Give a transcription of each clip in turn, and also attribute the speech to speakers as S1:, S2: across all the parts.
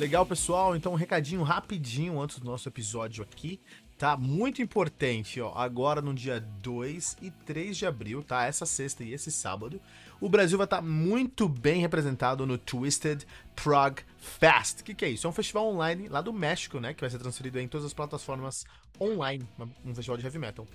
S1: Legal, pessoal. Então, um recadinho rapidinho antes do nosso episódio aqui, tá? Muito importante, ó. Agora no dia 2 e 3 de abril, tá? Essa sexta e esse sábado, o Brasil vai estar tá muito bem representado no Twisted Prague Fest. O que, que é isso? É um festival online lá do México, né? Que vai ser transferido em todas as plataformas online. Um festival de heavy metal.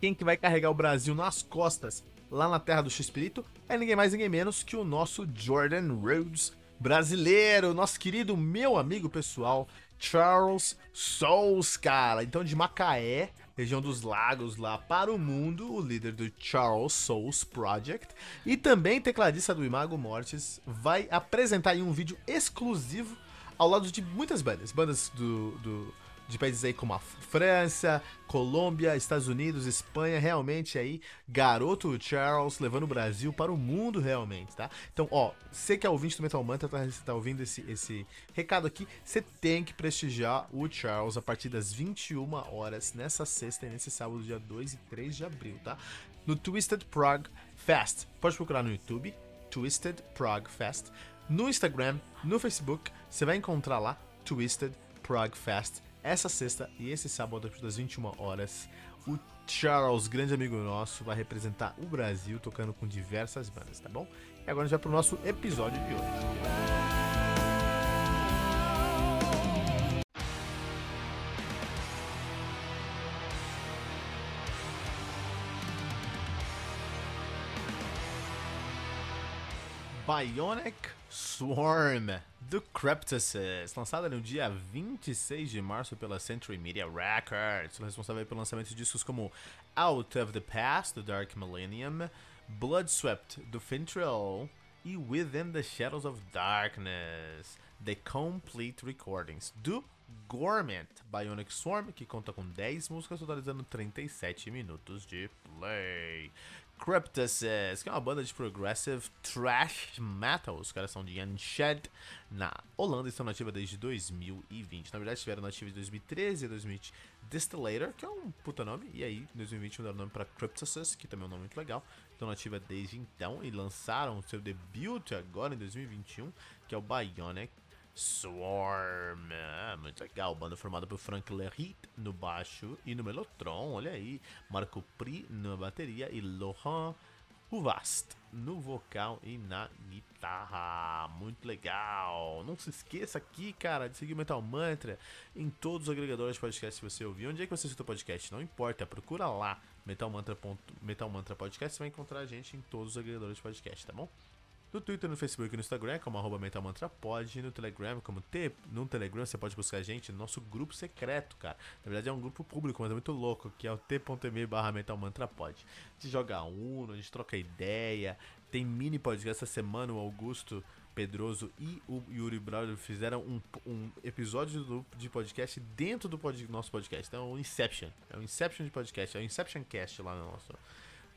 S1: Quem que vai carregar o Brasil nas costas lá na terra do X-Espírito é ninguém mais, ninguém menos que o nosso Jordan Rhodes brasileiro, nosso querido meu amigo pessoal, Charles Souls, cara. Então, de Macaé, região dos lagos lá para o mundo, o líder do Charles Souls Project e também tecladista do Imago Mortis, vai apresentar aí um vídeo exclusivo ao lado de muitas bandas, bandas do, do de países aí como a França, Colômbia, Estados Unidos, Espanha, realmente aí, garoto Charles levando o Brasil para o mundo realmente, tá? Então, ó, você que é ouvinte do Metal Mantra, tá, tá ouvindo esse, esse recado aqui, você tem que prestigiar o Charles a partir das 21 horas nessa sexta e nesse sábado, dia 2 e 3 de abril, tá? No Twisted Prague Fest. Pode procurar no YouTube, Twisted Prague Fest. No Instagram, no Facebook, você vai encontrar lá Twisted Prague Fest essa sexta e esse sábado, partir das 21 horas, o Charles, grande amigo nosso, vai representar o Brasil tocando com diversas bandas, tá bom? E agora a gente vai pro nosso episódio de hoje. Bionic Swarm do Cryptosis, lançada no dia 26 de março pela Century Media Records, responsável pelo lançamento de discos como Out of the Past do Dark Millennium, Bloodswept do Fintrill e Within the Shadows of Darkness, The Complete Recordings do Gorment Bionic Swarm, que conta com 10 músicas, totalizando 37 minutos de play. Cryptosis, que é uma banda de progressive thrash metal. Os caras são de Unshed, na Holanda, estão nativa desde 2020. Na verdade, estiveram nativa de 2013 e 2020 Distillator, que é um puta nome, e aí em 2020 mudaram o nome para Cryptosis, que também é um nome muito legal. Estão nativa desde então e lançaram seu debut agora em 2021, que é o Bionic Swarm. É, muito legal. Banda formada por Frank Lerit no baixo e no Melotron. Olha aí. Marco Pri na bateria e Laurent Uvast no vocal e na guitarra. Muito legal. Não se esqueça aqui, cara, de seguir o Metal Mantra em todos os agregadores de podcast que você ouvir. Onde é que você escuta o podcast? Não importa, procura lá Metal Mantra, Metal Mantra Podcast. Você vai encontrar a gente em todos os agregadores de podcast, tá bom? No Twitter, no Facebook e no Instagram, como arroba MetalMantraPod. No Telegram, como T. No Telegram você pode buscar a gente no nosso grupo secreto, cara. Na verdade é um grupo público, mas é muito louco, que é o t.me barra. A gente joga Uno, a gente troca ideia. Tem mini podcast essa semana, o Augusto Pedroso e o Yuri Brauer fizeram um, um episódio do, de podcast dentro do pod, nosso podcast. Então é o Inception. É o Inception de podcast, é o Inception Cast lá no nosso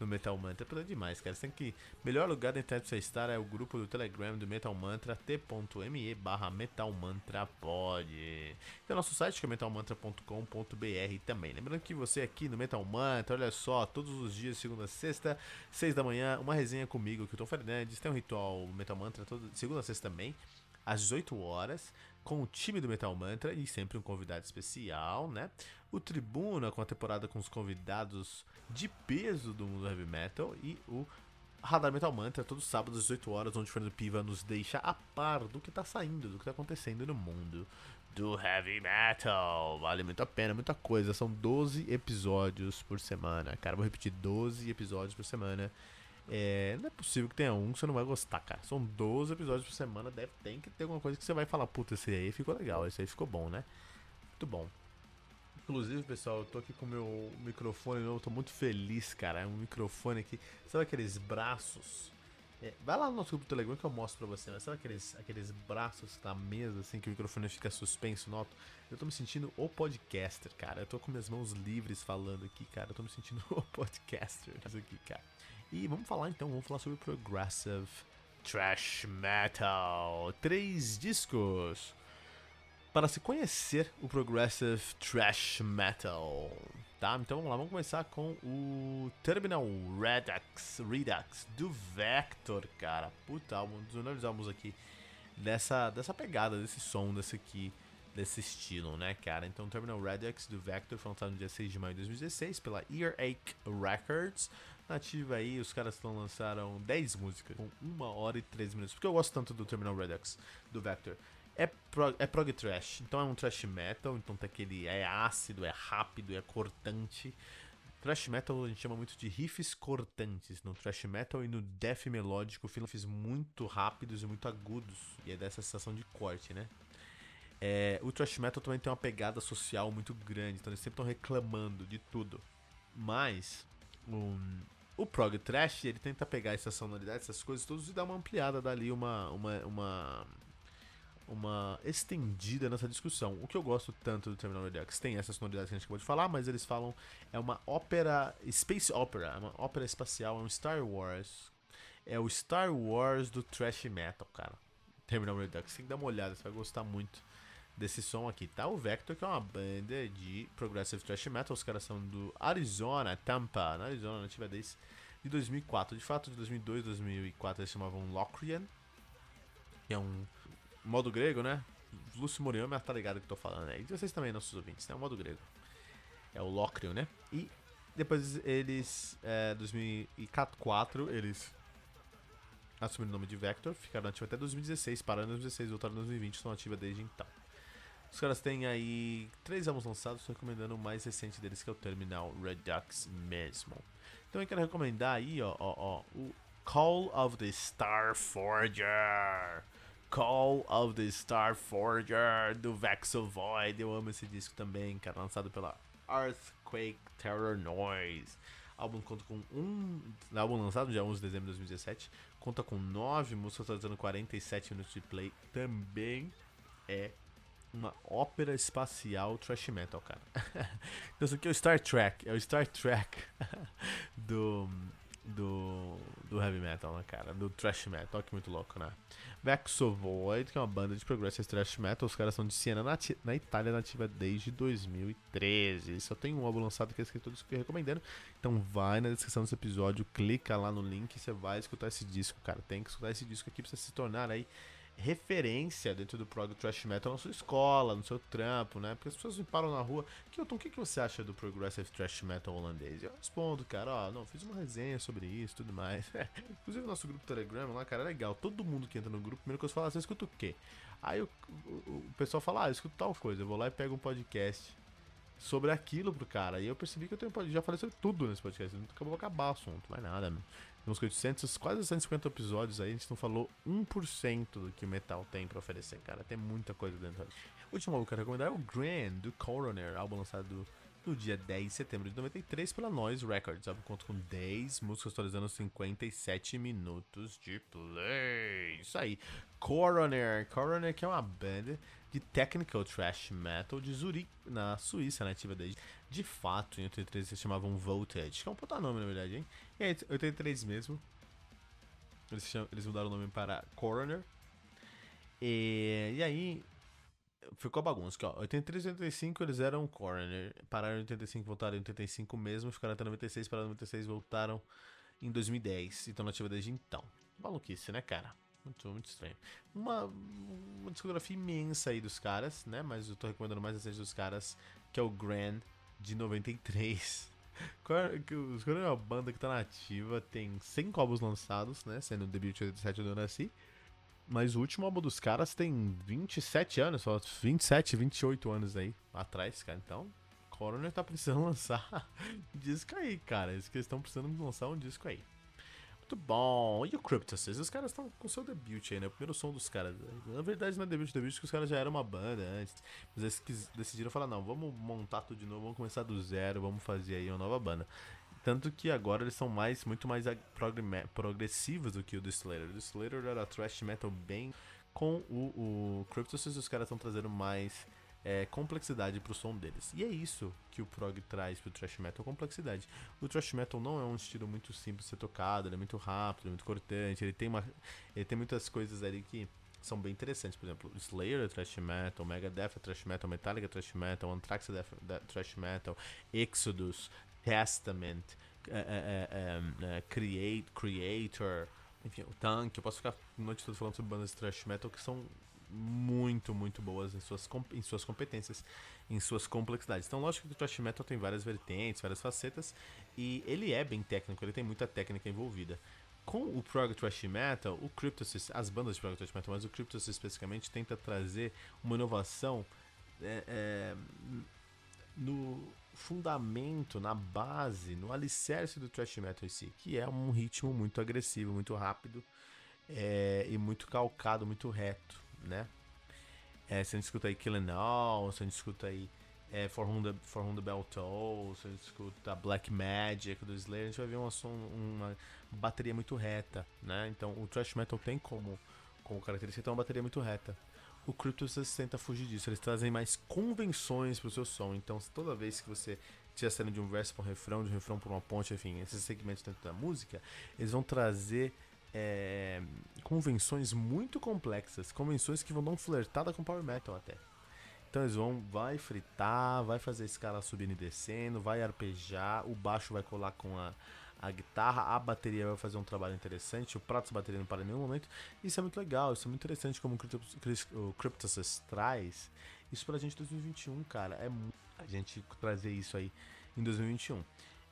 S1: no Metal Mantra. É demais, cara. Você tem que. Melhor lugar da internet pra você estar é o grupo do Telegram do Metal Mantra, t.me barra Metal Mantra pode. Tem o nosso site que é metalmantra.com.br também. Lembrando que você aqui no Metal Mantra, olha só, todos os dias, segunda a sexta, seis da manhã, uma resenha comigo, que o Tom Fernandes. Tem um ritual Metal Mantra todo, segunda a sexta também às 18 horas, com o time do Metal Mantra e sempre um convidado especial, né? O Tribuna com a temporada com os convidados de peso do mundo heavy metal e o Radar Metal Mantra todos os sábados às 18 horas, onde o Fernando Piva nos deixa a par do que tá saindo, do que tá acontecendo no mundo do heavy metal. Vale muito a pena, muita coisa. São 12 episódios por semana. Cara, vou repetir 12 episódios por semana. É, não é possível que tenha um que você não vai gostar, cara. São 12 episódios por semana, deve tem que ter alguma coisa que você vai falar, puta, esse aí ficou legal, esse aí ficou bom, né? Muito bom. Inclusive, pessoal, eu tô aqui com o meu microfone novo, tô muito feliz, cara. É um microfone aqui, sabe aqueles braços É, vai lá no nosso grupo do Telegram que eu mostro pra você. Mas sabe aqueles, aqueles braços na mesa, assim, que o microfone fica suspenso, noto? Eu tô me sentindo o podcaster, cara. Eu tô com minhas mãos livres falando aqui, cara. Eu tô me sentindo o podcaster isso aqui, cara. E vamos falar então, vamos falar sobre Progressive Trash Metal. Três discos para se conhecer o Progressive Trash Metal. Tá? Então vamos lá, vamos começar com o Terminal Redux, Redux do Vector, cara. Puta dos melhores álbuns aqui dessa, dessa pegada, desse som, desse aqui, desse estilo, né, cara? Então Terminal Redux do Vector foi lançado no dia 6 de maio de 2016 pela Earache Records. Nativa aí, os caras lançaram 10 músicas com 1 hora e 13 minutos. Porque eu gosto tanto do Terminal Redux do Vector. É prog, é prog trash, então é um trash metal, então tem aquele. É ácido, é rápido, é cortante. Thrash metal a gente chama muito de riffs cortantes no thrash metal e no death melódico, riffs muito rápidos e muito agudos, e é dessa sensação de corte, né? É, o thrash metal também tem uma pegada social muito grande, então eles sempre estão reclamando de tudo. Mas um, o prog trash ele tenta pegar essa sonoridade, essas coisas todas e dar uma ampliada dali, uma, uma, uma uma estendida nessa discussão. O que eu gosto tanto do Terminal Redux tem essa sonoridade que a gente acabou de falar, mas eles falam é uma ópera, space opera, é uma ópera espacial, é um Star Wars. É o Star Wars do thrash metal, cara. Terminal Redux, tem que dar uma olhada, você vai gostar muito desse som aqui, tá? O Vector, que é uma banda de progressive thrash metal, os caras são do Arizona, Tampa, na Arizona, nativa desde de 2004. De fato, de 2002, 2004 eles chamavam Locrian, que é um modo grego, né? Lúcio Moriama tá ligado que eu tô falando aí. E vocês também, nossos ouvintes, né? O modo grego. É o Locrian, né? E depois eles, é, 2004, eles assumiram o nome de Vector, ficaram ativos até 2016, pararam em 2016, voltaram em 2020, estão ativos desde então. Os caras têm aí três álbuns lançados, recomendando o mais recente deles, que é o Terminal Redux mesmo. Então eu quero recomendar aí, ó, ó, ó o Call of the Star Forger. Call of the Star Forger do Vexo Void. Eu amo esse disco também, cara, lançado pela Earthquake Terror Noise. Álbum conta com um. Álbum lançado dia 11 de dezembro de 2017. Conta com 9 músicas, totalizando 47 minutos de play. Também é uma ópera espacial trash metal, cara. então isso aqui é o Star Trek. É o Star Trek do do, do heavy metal, né, cara? Do thrash metal, olha que muito louco, né? Void, que é uma banda de progressive thrash metal, os caras são de Siena, na, na Itália, nativa desde 2013. Só tem um álbum lançado que é escrito que eu recomendando. Então vai na descrição desse episódio, clica lá no link e você vai escutar esse disco, cara. Tem que escutar esse disco aqui pra você se tornar aí referência dentro do prog thrash metal na sua escola, no seu trampo, né? Porque as pessoas me param na rua, Kilton, o que, que você acha do progressive thrash metal holandês? E eu respondo, cara, ó, não, fiz uma resenha sobre isso tudo mais. Inclusive o nosso grupo Telegram lá, cara, é legal. Todo mundo que entra no grupo, primeiro que eu falo, ah, você escuta o quê? Aí o, o, o pessoal fala, ah, eu escuto tal coisa, eu vou lá e pego um podcast sobre aquilo pro cara. E eu percebi que eu tenho, já falei sobre tudo nesse podcast. Acabou acabar o assunto, mais nada, mano. Temos 800, quase 150 episódios aí, a gente não falou 1% do que o metal tem pra oferecer, cara. Tem muita coisa dentro. O último álbum que eu quero recomendar é o Grand, do Coroner, álbum lançado no dia 10 de setembro de 93 pela Noise Records. O conta com 10 músicas atualizando 57 minutos de play. Isso aí. Coroner. Coroner que é uma banda de technical thrash metal de Zurich, na Suíça, nativa desde. De fato, em 83 eles chamavam Voltage, que é um puta nome na verdade, hein? E aí, 83 mesmo. Eles, chamam, eles mudaram o nome para Coroner. E, e aí, ficou bagunça. Aqui, ó. 83 e 85 eles eram Coroner. Pararam em 85, voltaram em 85 mesmo. Ficaram até 96, pararam em 96, voltaram em 2010. Então nativa desde então. Maluquice, né, cara? Muito, muito estranho. Uma, uma discografia imensa aí dos caras, né? Mas eu tô recomendando mais recente dos caras, que é o Grand de 93. Os caras é uma banda que tá nativa, tem 100 álbuns lançados, né? Sendo o debut de 87 eu nasci. Mas o último álbum dos caras tem 27 anos, só 27, 28 anos aí atrás, cara. Então, Coroner tá precisando lançar disco aí, cara. Eles estão precisando lançar um disco aí. Muito bom. E o Cryptosis? Os caras estão com seu debut aí, né? O primeiro som dos caras. Na verdade, não é debut, debut, que os caras já eram uma banda antes. Mas eles decidiram falar: não, vamos montar tudo de novo, vamos começar do zero, vamos fazer aí uma nova banda. Tanto que agora eles são mais, muito mais progressivos do que o do Slater. O do Slater era thrash metal bem. Com o, o Cryptosis, os caras estão trazendo mais é, complexidade pro som deles. E é isso que o prog traz pro thrash metal, complexidade. O thrash metal não é um estilo muito simples de ser tocado, ele é muito rápido, é muito cortante, ele tem, uma, ele tem muitas coisas ali que são bem interessantes. Por exemplo, Slayer é thrash metal, Megadeth é thrash metal, Metallica é thrash metal, Anthrax é thrash metal, Exodus, Testament, uh, uh, Create, Creator, enfim, o Tank. Eu posso ficar a noite toda falando sobre bandas de thrash metal que são muito, muito boas em suas, em suas competências, em suas complexidades. Então, lógico que o thrash metal tem várias vertentes, várias facetas, e ele é bem técnico, ele tem muita técnica envolvida. Com o prog thrash metal, o Cryptosis, as bandas de prog thrash metal, mas o Cryptosis especificamente tenta trazer uma inovação é, no fundamento, na base, no alicerce do thrash metal em si, que é um ritmo muito agressivo, muito rápido é, e muito calcado, muito reto né? É, você escuta aí Killing All, você escuta aí é, For, Whom the, For Whom the Bell Toll, você escuta Black Magic do Slayer, a gente vai ver uma, som, uma bateria muito reta, né? Então o thrash metal tem como, como característica ter uma bateria muito reta. O Cryptos tenta fugir disso, eles trazem mais convenções pro seu som, então toda vez que você estiver saindo de um verso para um refrão, de um refrão para uma ponte, enfim, esses segmentos dentro da música, eles vão trazer é, convenções muito complexas, convenções que vão dar um flertada com power metal até. Então eles vão, vai fritar, vai fazer escala subindo e descendo, vai arpejar, o baixo vai colar com a, a guitarra, a bateria vai fazer um trabalho interessante, o prato bateria não para em nenhum momento. Isso é muito legal, isso é muito interessante como o Cryptosis traz. Isso pra gente em 2021, cara, é a gente trazer isso aí em 2021.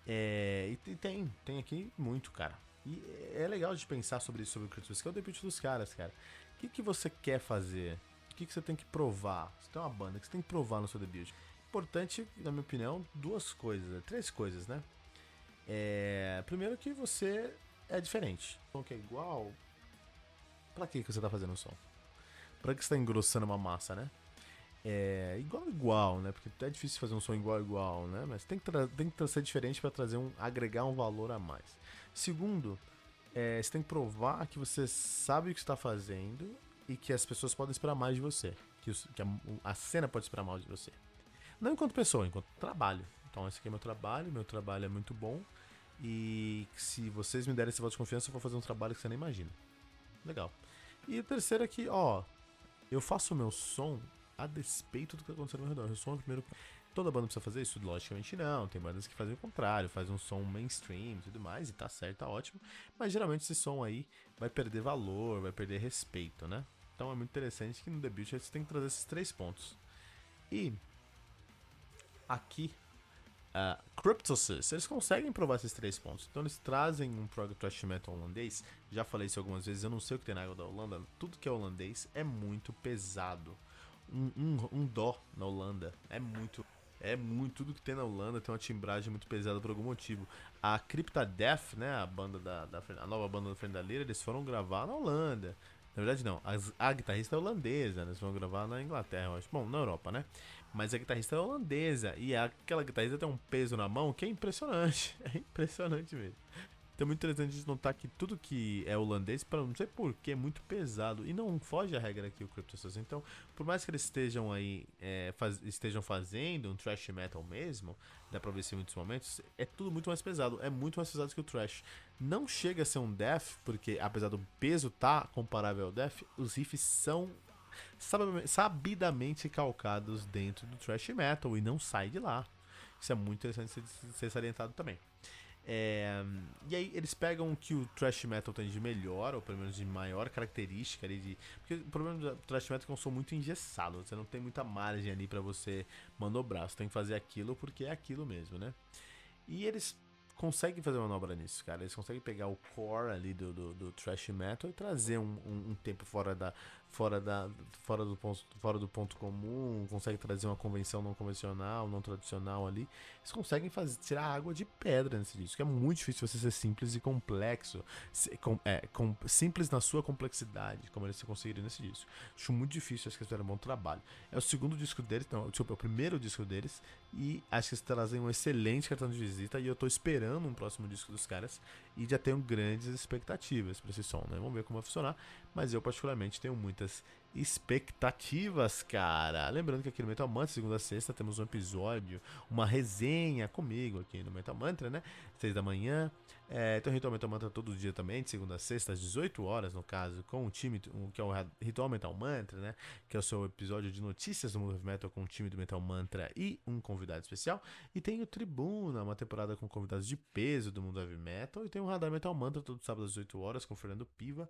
S1: É, e tem, tem aqui muito, cara. E é legal de pensar sobre isso, sobre o Critics, que é o debut dos caras, cara. O que, que você quer fazer? O que, que você tem que provar? Você tem uma banda que você tem que provar no seu debut. Importante, na minha opinião, duas coisas, três coisas, né? É, primeiro que você é diferente. O som que é igual. Pra que, você tá fazendo o som? Pra que você tá engrossando uma massa, né? É igual igual, né? Porque é difícil fazer um som igual igual, né? Mas tem que, tem que ser diferente para trazer um agregar um valor a mais. Segundo, é, você tem que provar que você sabe o que está fazendo e que as pessoas podem esperar mais de você. Que, os, que a, a, cena pode esperar mais de você. Não enquanto pessoa, enquanto trabalho. Então, esse aqui é meu trabalho, meu trabalho é muito bom. E se vocês me derem esse voto de confiança, eu vou fazer um trabalho que você nem imagina. Legal. E o terceiro é que, ó, eu faço o meu som a despeito do que está acontecendo ao meu redor. Eu sou o primeiro. Toda banda precisa fazer isso? Logicamente não. Tem bandas que fazem o contrário, fazem um som mainstream e tudo mais, e tá certo, tá ótimo. Mas geralmente esse som aí vai perder valor, vai perder respeito, né? Então é muito interessante que no debut você tem que trazer esses três pontos. E aqui, uh, Cryptosis, eles conseguem provar esses três pontos. Então eles trazem um prog thrash metal holandês. Já falei isso algumas vezes, eu não sei o que tem na água da Holanda. Tudo que é holandês é muito pesado. Um, um, um dó na Holanda é muito é muito, tudo que tem na Holanda tem uma timbragem muito pesada por algum motivo. A Crypta Death, né, a banda da, da a nova banda da Frente Lira, eles foram gravar na Holanda. Na verdade não, a, a guitarrista é holandesa, né, eles vão gravar na Inglaterra, acho. Bom, na Europa, né? Mas a guitarrista é holandesa e aquela guitarrista tem um peso na mão que é impressionante. É impressionante mesmo. Então é muito interessante de notar que tudo que é holandês, para não sei porquê, é muito pesado. E não foge a regra aqui o CryptoSource. Então, por mais que eles estejam aí, é, faz, estejam fazendo um thrash metal mesmo, dá pra ver isso em muitos momentos, é tudo muito mais pesado. É muito mais pesado que o thrash. Não chega a ser um death, porque apesar do peso tá comparável ao death, os riffs são sabidamente calcados dentro do thrash metal e não sai de lá. Isso é muito interessante ser salientado também. É, e aí eles pegam o que o thrash metal tem de melhor, ou pelo menos de maior característica ali de. Porque o problema do thrash metal é que é um som muito engessado, você não tem muita margem ali para você manobrar, você tem que fazer aquilo porque é aquilo mesmo, né? E eles conseguem fazer manobra nisso, cara. Eles conseguem pegar o core ali do, do, do thrash metal e trazer um, um, um, tempo fora da, fora da, fora do ponto, fora do ponto comum. Consegue trazer uma convenção não convencional, não tradicional ali. Eles conseguem fazer tirar água de pedra nesse disco. É muito difícil você ser simples e complexo, ser, com, é, com, simples na sua complexidade, como eles conseguiram nesse disco. Acho muito difícil. Acho que eles fizeram um bom trabalho. É o segundo disco deles, não, desculpa, é o primeiro disco deles e acho que eles trazem um excelente cartão de visita e eu tô esperando um próximo disco dos caras e já tenho grandes expectativas para esse som, né? Vamos ver como vai funcionar, mas eu particularmente tenho muitas expectativas, cara. Lembrando que aqui no Metal Mantra, segunda a sexta, temos um episódio, uma resenha comigo aqui no Metal Mantra, né? Seis da manhã. É, o Ritual Metal Mantra todo dia também, de segunda a sexta, às 18 horas, no caso, com o time, que é o Ritual Metal Mantra, né? Que é o seu episódio de notícias do mundo heavy metal com o time do Metal Mantra e um convidado especial. E tem o Tribuna, uma temporada com convidados de peso do mundo heavy metal. E tem o Radar Metal Mantra todo sábado às 18 horas com o Fernando Piva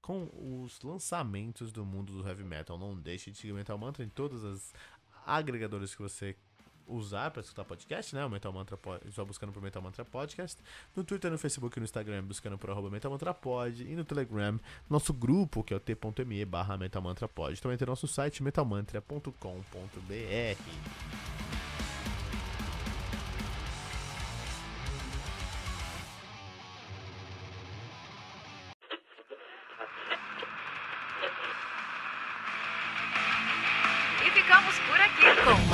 S1: com os lançamentos do mundo do heavy metal. Não deixe de seguir o Metal Mantra em todas as agregadores que você usar para escutar podcast, né? O Metal Mantra só buscando por Metal Mantra Podcast. No Twitter, no Facebook e no Instagram, buscando por arroba Metal Mantra Pod. E no Telegram, nosso grupo, que é o t.me barra Metal Mantra Pod. Também tem nosso site metalmantra.com.br.